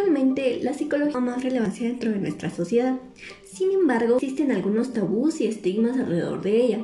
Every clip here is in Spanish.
Actualmente la psicología tiene más relevancia dentro de nuestra sociedad. Sin embargo, existen algunos tabús y estigmas alrededor de ella.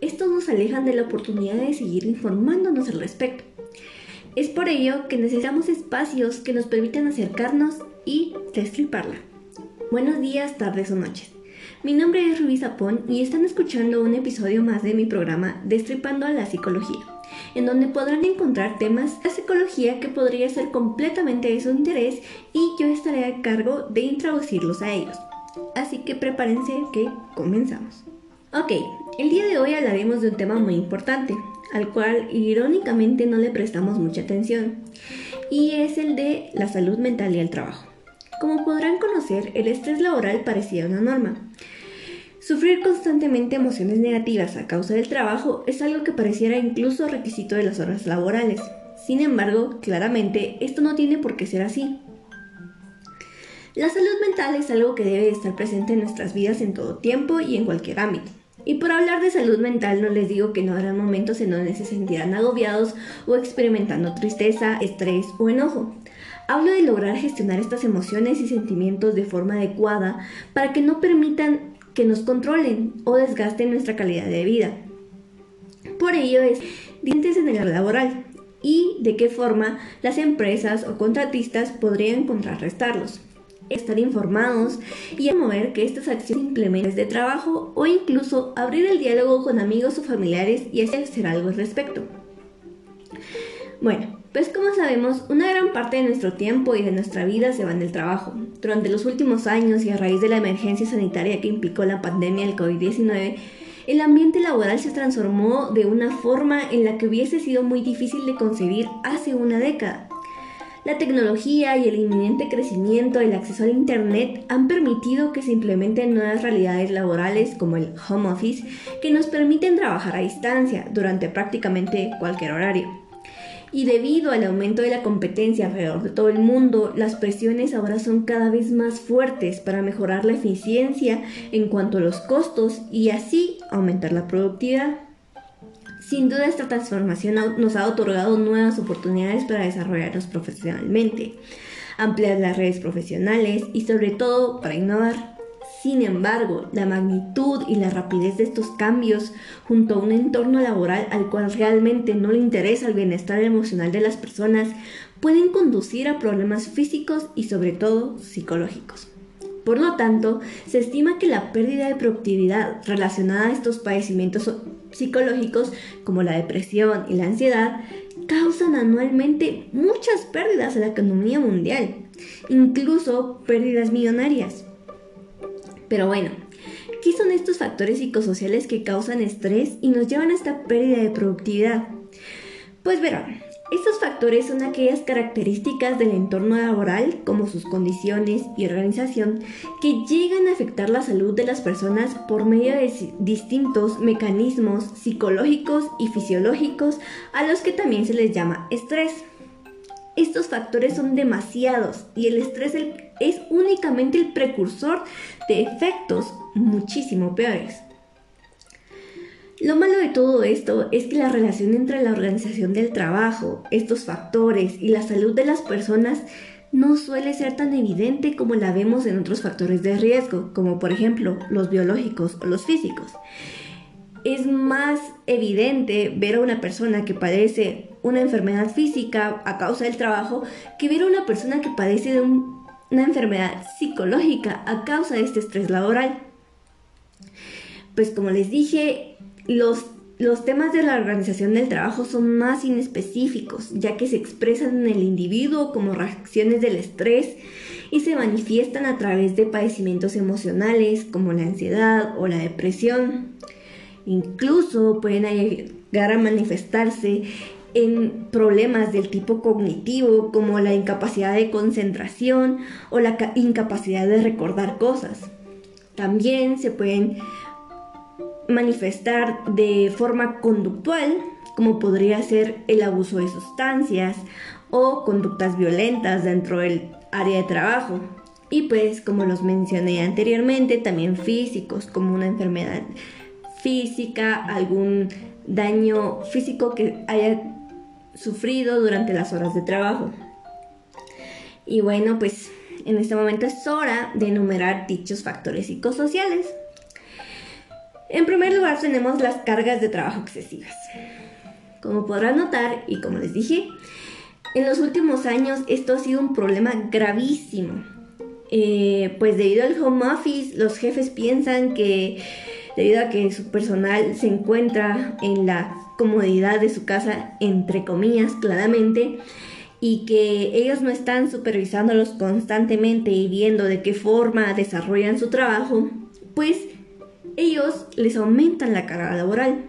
Estos nos alejan de la oportunidad de seguir informándonos al respecto. Es por ello que necesitamos espacios que nos permitan acercarnos y destriparla. Buenos días, tardes o noches. Mi nombre es Rubí Zapón y están escuchando un episodio más de mi programa Destripando a la Psicología, en donde podrán encontrar temas de psicología que podría ser completamente de su interés y yo estaré a cargo de introducirlos a ellos. Así que prepárense que comenzamos. Ok, el día de hoy hablaremos de un tema muy importante, al cual irónicamente no le prestamos mucha atención, y es el de la salud mental y el trabajo. Como podrán conocer, el estrés laboral parecía una norma. Sufrir constantemente emociones negativas a causa del trabajo es algo que pareciera incluso requisito de las horas laborales. Sin embargo, claramente esto no tiene por qué ser así. La salud mental es algo que debe estar presente en nuestras vidas en todo tiempo y en cualquier ámbito. Y por hablar de salud mental no les digo que no habrá momentos en donde se sentirán agobiados o experimentando tristeza, estrés o enojo. Hablo de lograr gestionar estas emociones y sentimientos de forma adecuada para que no permitan que nos controlen o desgasten nuestra calidad de vida. Por ello es dientes en el laboral y de qué forma las empresas o contratistas podrían contrarrestarlos estar informados y mover que estas acciones implementen de trabajo o incluso abrir el diálogo con amigos o familiares y hacer algo al respecto. Bueno, pues como sabemos, una gran parte de nuestro tiempo y de nuestra vida se va en el trabajo. Durante los últimos años y a raíz de la emergencia sanitaria que implicó la pandemia del COVID-19, el ambiente laboral se transformó de una forma en la que hubiese sido muy difícil de concebir hace una década. La tecnología y el inminente crecimiento del acceso al Internet han permitido que se implementen nuevas realidades laborales como el home office que nos permiten trabajar a distancia durante prácticamente cualquier horario. Y debido al aumento de la competencia alrededor de todo el mundo, las presiones ahora son cada vez más fuertes para mejorar la eficiencia en cuanto a los costos y así aumentar la productividad. Sin duda esta transformación nos ha otorgado nuevas oportunidades para desarrollarnos profesionalmente, ampliar las redes profesionales y sobre todo para innovar. Sin embargo, la magnitud y la rapidez de estos cambios, junto a un entorno laboral al cual realmente no le interesa el bienestar emocional de las personas, pueden conducir a problemas físicos y sobre todo psicológicos. Por lo tanto, se estima que la pérdida de productividad relacionada a estos padecimientos psicológicos como la depresión y la ansiedad causan anualmente muchas pérdidas a la economía mundial, incluso pérdidas millonarias. Pero bueno, ¿qué son estos factores psicosociales que causan estrés y nos llevan a esta pérdida de productividad? Pues verán, estos factores son aquellas características del entorno laboral, como sus condiciones y organización, que llegan a afectar la salud de las personas por medio de distintos mecanismos psicológicos y fisiológicos a los que también se les llama estrés. Estos factores son demasiados y el estrés es únicamente el precursor de efectos muchísimo peores. Lo malo de todo esto es que la relación entre la organización del trabajo, estos factores y la salud de las personas no suele ser tan evidente como la vemos en otros factores de riesgo, como por ejemplo los biológicos o los físicos. Es más evidente ver a una persona que padece una enfermedad física a causa del trabajo que ver a una persona que padece de una enfermedad psicológica a causa de este estrés laboral. Pues como les dije, los, los temas de la organización del trabajo son más inespecíficos, ya que se expresan en el individuo como reacciones del estrés y se manifiestan a través de padecimientos emocionales como la ansiedad o la depresión. Incluso pueden llegar a manifestarse en problemas del tipo cognitivo como la incapacidad de concentración o la incapacidad de recordar cosas. También se pueden manifestar de forma conductual, como podría ser el abuso de sustancias o conductas violentas dentro del área de trabajo. Y pues, como los mencioné anteriormente, también físicos, como una enfermedad física, algún daño físico que haya sufrido durante las horas de trabajo. Y bueno, pues en este momento es hora de enumerar dichos factores psicosociales. En primer lugar tenemos las cargas de trabajo excesivas. Como podrán notar y como les dije, en los últimos años esto ha sido un problema gravísimo. Eh, pues debido al home office, los jefes piensan que debido a que su personal se encuentra en la comodidad de su casa, entre comillas, claramente, y que ellos no están supervisándolos constantemente y viendo de qué forma desarrollan su trabajo, pues ellos les aumentan la carga laboral.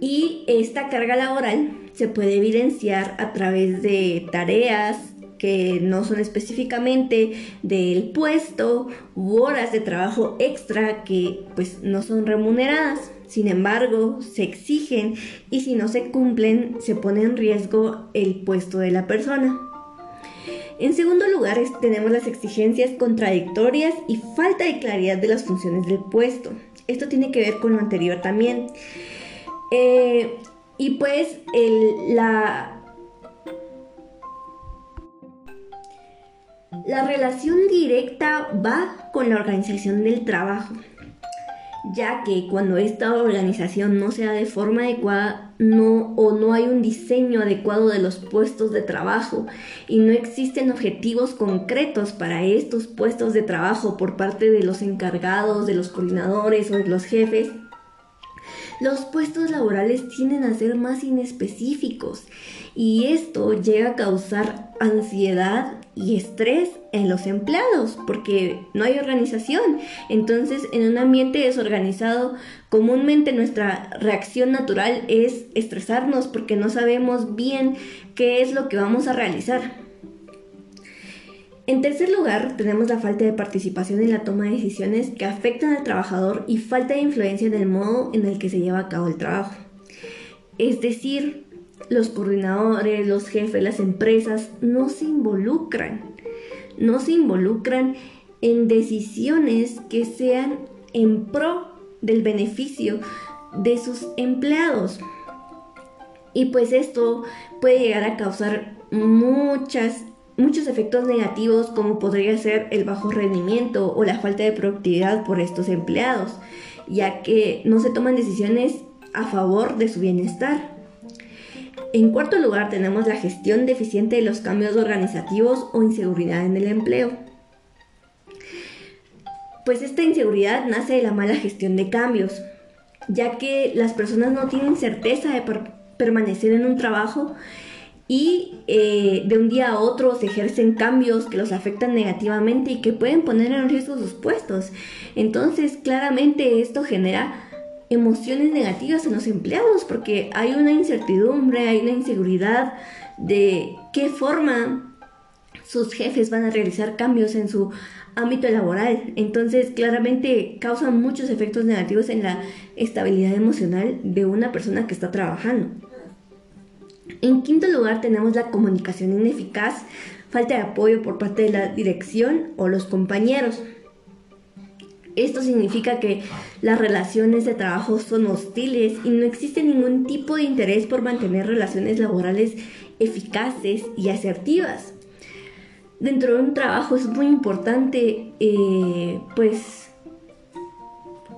Y esta carga laboral se puede evidenciar a través de tareas que no son específicamente del puesto u horas de trabajo extra que pues no son remuneradas. Sin embargo, se exigen y si no se cumplen, se pone en riesgo el puesto de la persona. En segundo lugar, tenemos las exigencias contradictorias y falta de claridad de las funciones del puesto. Esto tiene que ver con lo anterior también. Eh, y pues la, la relación directa va con la organización del trabajo ya que cuando esta organización no se da de forma adecuada no, o no hay un diseño adecuado de los puestos de trabajo y no existen objetivos concretos para estos puestos de trabajo por parte de los encargados, de los coordinadores o de los jefes, los puestos laborales tienden a ser más inespecíficos y esto llega a causar ansiedad y estrés en los empleados porque no hay organización. Entonces, en un ambiente desorganizado, comúnmente nuestra reacción natural es estresarnos porque no sabemos bien qué es lo que vamos a realizar. En tercer lugar, tenemos la falta de participación en la toma de decisiones que afectan al trabajador y falta de influencia en el modo en el que se lleva a cabo el trabajo. Es decir, los coordinadores, los jefes, las empresas no se involucran, no se involucran en decisiones que sean en pro del beneficio de sus empleados. Y pues esto puede llegar a causar muchas muchos efectos negativos como podría ser el bajo rendimiento o la falta de productividad por estos empleados, ya que no se toman decisiones a favor de su bienestar. En cuarto lugar tenemos la gestión deficiente de los cambios organizativos o inseguridad en el empleo. Pues esta inseguridad nace de la mala gestión de cambios, ya que las personas no tienen certeza de permanecer en un trabajo y eh, de un día a otro se ejercen cambios que los afectan negativamente y que pueden poner en riesgo sus puestos. Entonces, claramente esto genera emociones negativas en los empleados porque hay una incertidumbre, hay una inseguridad de qué forma sus jefes van a realizar cambios en su ámbito laboral. Entonces, claramente causan muchos efectos negativos en la estabilidad emocional de una persona que está trabajando. En quinto lugar tenemos la comunicación ineficaz, falta de apoyo por parte de la dirección o los compañeros. Esto significa que las relaciones de trabajo son hostiles y no existe ningún tipo de interés por mantener relaciones laborales eficaces y asertivas. Dentro de un trabajo es muy importante, eh, pues,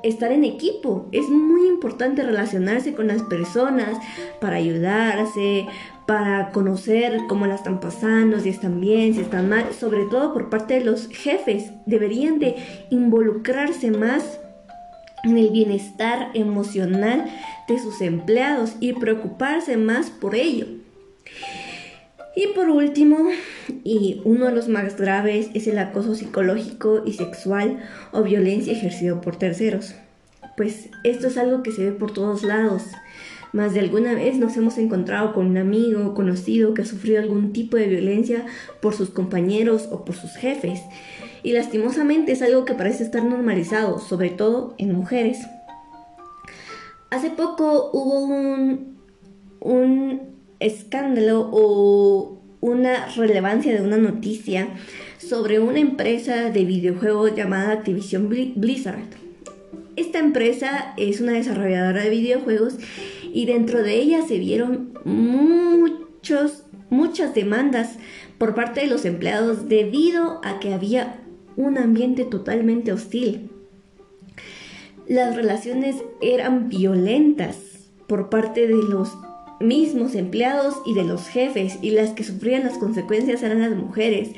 estar en equipo. Es muy importante relacionarse con las personas para ayudarse, para conocer cómo la están pasando, si están bien, si están mal, sobre todo por parte de los jefes. Deberían de involucrarse más en el bienestar emocional de sus empleados y preocuparse más por ello. Y por último, y uno de los más graves, es el acoso psicológico y sexual o violencia ejercido por terceros. Pues esto es algo que se ve por todos lados. Más de alguna vez nos hemos encontrado con un amigo o conocido que ha sufrido algún tipo de violencia por sus compañeros o por sus jefes. Y lastimosamente es algo que parece estar normalizado, sobre todo en mujeres. Hace poco hubo un, un escándalo o una relevancia de una noticia sobre una empresa de videojuegos llamada Activision Blizzard. Esta empresa es una desarrolladora de videojuegos y dentro de ella se vieron muchos, muchas demandas por parte de los empleados debido a que había un ambiente totalmente hostil. Las relaciones eran violentas por parte de los mismos empleados y de los jefes y las que sufrían las consecuencias eran las mujeres.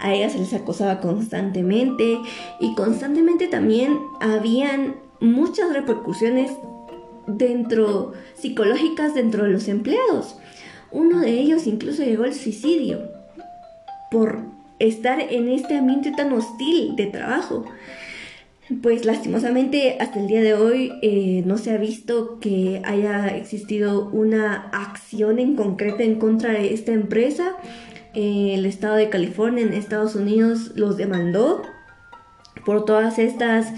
A ellas se les acosaba constantemente y constantemente también habían muchas repercusiones dentro psicológicas dentro de los empleados. Uno de ellos incluso llegó al suicidio por estar en este ambiente tan hostil de trabajo. Pues lastimosamente hasta el día de hoy eh, no se ha visto que haya existido una acción en concreto en contra de esta empresa. Eh, el estado de California en Estados Unidos los demandó por todas estas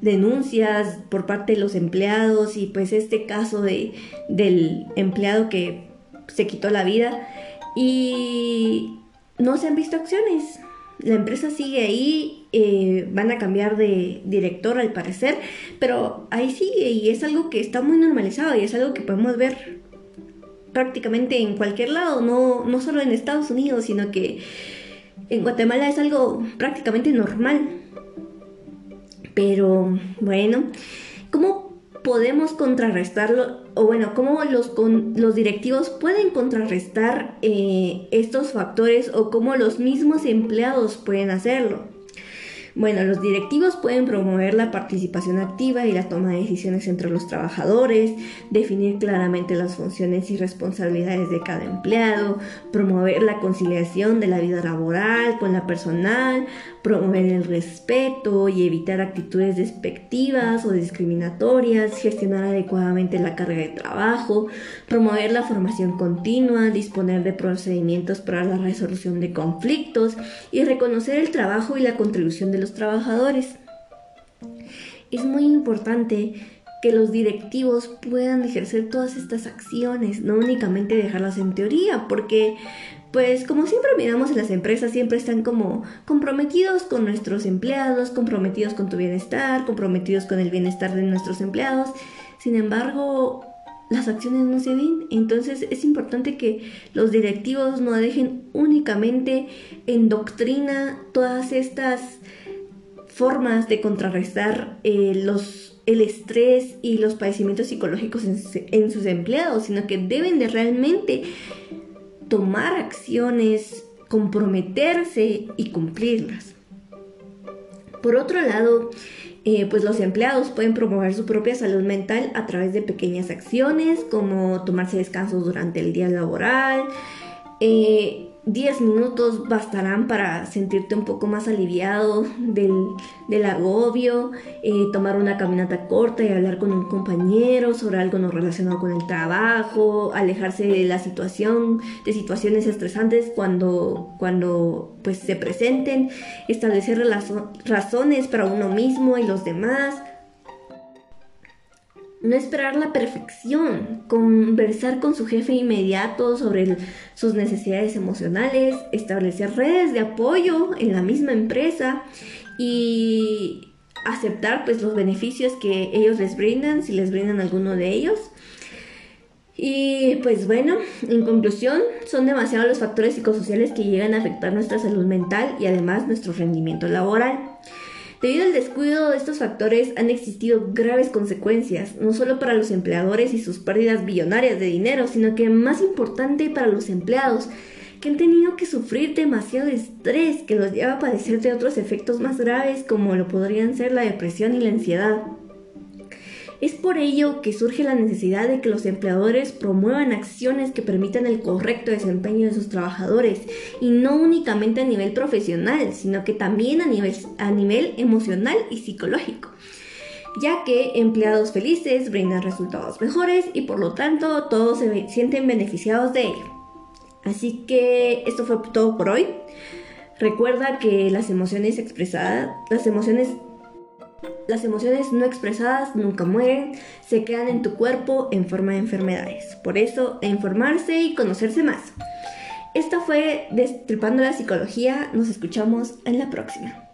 denuncias por parte de los empleados y pues este caso de, del empleado que se quitó la vida y no se han visto acciones la empresa sigue ahí, eh, van a cambiar de director al parecer, pero ahí sigue y es algo que está muy normalizado y es algo que podemos ver prácticamente en cualquier lado, no, no solo en Estados Unidos, sino que en Guatemala es algo prácticamente normal. Pero bueno, ¿cómo podemos contrarrestarlo, o bueno, cómo los, los directivos pueden contrarrestar eh, estos factores o cómo los mismos empleados pueden hacerlo. Bueno, los directivos pueden promover la participación activa y la toma de decisiones entre los trabajadores, definir claramente las funciones y responsabilidades de cada empleado, promover la conciliación de la vida laboral con la personal, promover el respeto y evitar actitudes despectivas o discriminatorias, gestionar adecuadamente la carga de trabajo, promover la formación continua, disponer de procedimientos para la resolución de conflictos y reconocer el trabajo y la contribución de los trabajadores. Es muy importante que los directivos puedan ejercer todas estas acciones, no únicamente dejarlas en teoría, porque pues como siempre miramos en las empresas, siempre están como comprometidos con nuestros empleados, comprometidos con tu bienestar, comprometidos con el bienestar de nuestros empleados. Sin embargo, las acciones no se ven. Entonces es importante que los directivos no dejen únicamente en doctrina todas estas formas de contrarrestar eh, los, el estrés y los padecimientos psicológicos en, sus empleados, sino que deben de realmente tomar acciones, comprometerse y cumplirlas. Por otro lado, eh, pues los empleados pueden promover su propia salud mental a través de pequeñas acciones como tomarse descansos durante el día laboral, eh, 10 minutos bastarán para sentirte un poco más aliviado del, agobio, eh, tomar una caminata corta y hablar con un compañero sobre algo no relacionado con el trabajo, alejarse de la situación, de situaciones estresantes cuando, cuando pues, se presenten, establecer razones para uno mismo y los demás, no esperar la perfección, conversar con su jefe inmediato sobre sus necesidades emocionales, establecer redes de apoyo en la misma empresa y aceptar pues los beneficios que ellos les brindan, si les brindan alguno de ellos. Y pues bueno, en conclusión, son demasiados los factores psicosociales que llegan a afectar nuestra salud mental y además nuestro rendimiento laboral. Debido al descuido de estos factores han existido graves consecuencias, no solo para los empleadores y sus pérdidas billonarias de dinero, sino que más importante para los empleados, que han tenido que sufrir demasiado estrés que los lleva a padecer de otros efectos más graves como lo podrían ser la depresión y la ansiedad. Es por ello que surge la necesidad de que los empleadores promuevan acciones que permitan el correcto desempeño de sus trabajadores y no únicamente a nivel profesional, sino que también a nivel, a nivel emocional y psicológico ya que empleados felices brindan resultados mejores y por lo tanto todos se sienten beneficiados de ello. Así que esto fue todo por hoy. Recuerda que las emociones expresadas, las emociones las emociones no expresadas nunca mueren, se quedan en tu cuerpo en forma de enfermedades. Por eso, informarse y conocerse más. Esta fue Destripando la Psicología. Nos escuchamos en la próxima.